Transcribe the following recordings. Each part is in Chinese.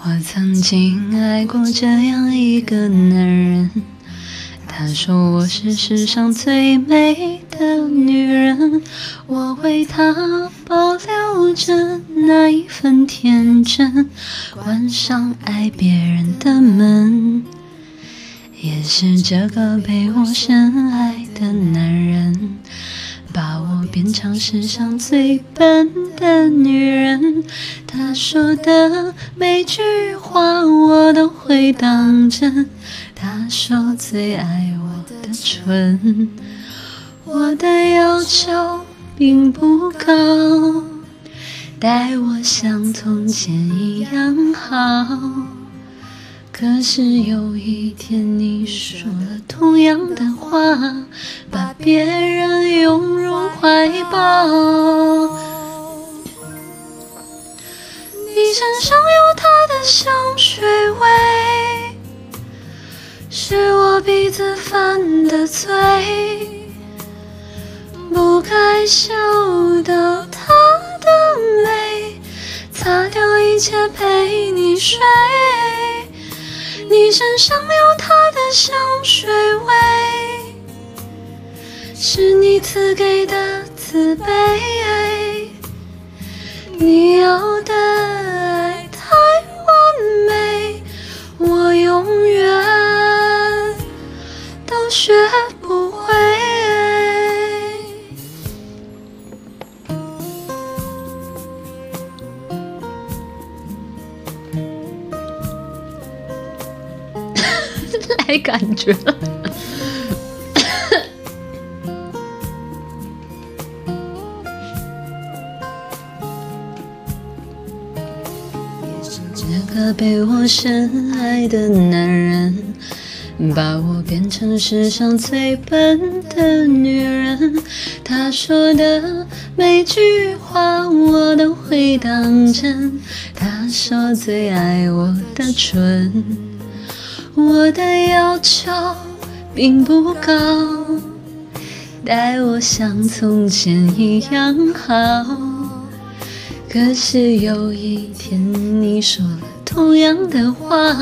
我曾经爱过这样一个男人，他说我是世上最美的女人，我为他保留着那一份天真，关上爱别人的门。也是这个被我深爱的男人，把我变成世上最笨的女人。他说的每句话我都会当真。他说最爱我的唇，我的要求并不高，待我像从前一样好。可是有一天你说了同样的话，把别人拥入怀抱。你身上有他的香水味，是我鼻子犯的罪。不该嗅到他的美，擦掉一切陪你睡。你身上有他的香水味，是你赐给的慈悲。你要的 来感觉了。这个被我深爱的男人，把我变成世上最笨的女人。他说的每句话我都会当真。他说最爱我的唇。我的要求并不高，待我像从前一样好。可是有一天你说了同样的话，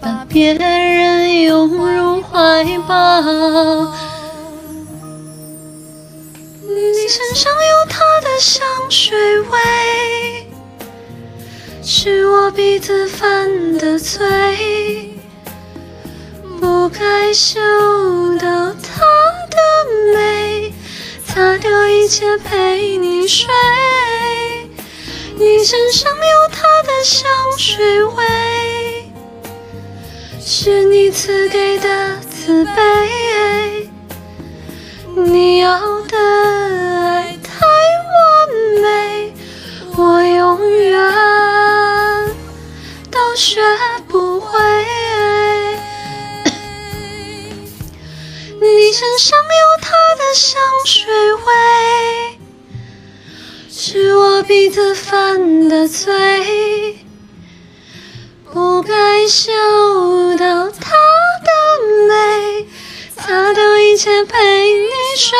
把别人拥入怀抱。你身上有他的香水味，是我鼻子犯的罪。不该嗅到她的美，擦掉一切陪你睡。你身上有她的香水味，是你赐给的慈悲。你要的身上有他的香水味，是我鼻子犯的罪。不该嗅到他的美，擦掉一切陪你睡。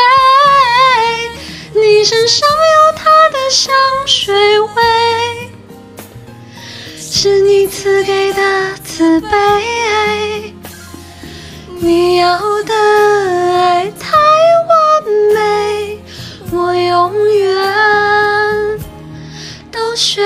你身上有他的香水味，是你赐给的慈悲。你要的雪，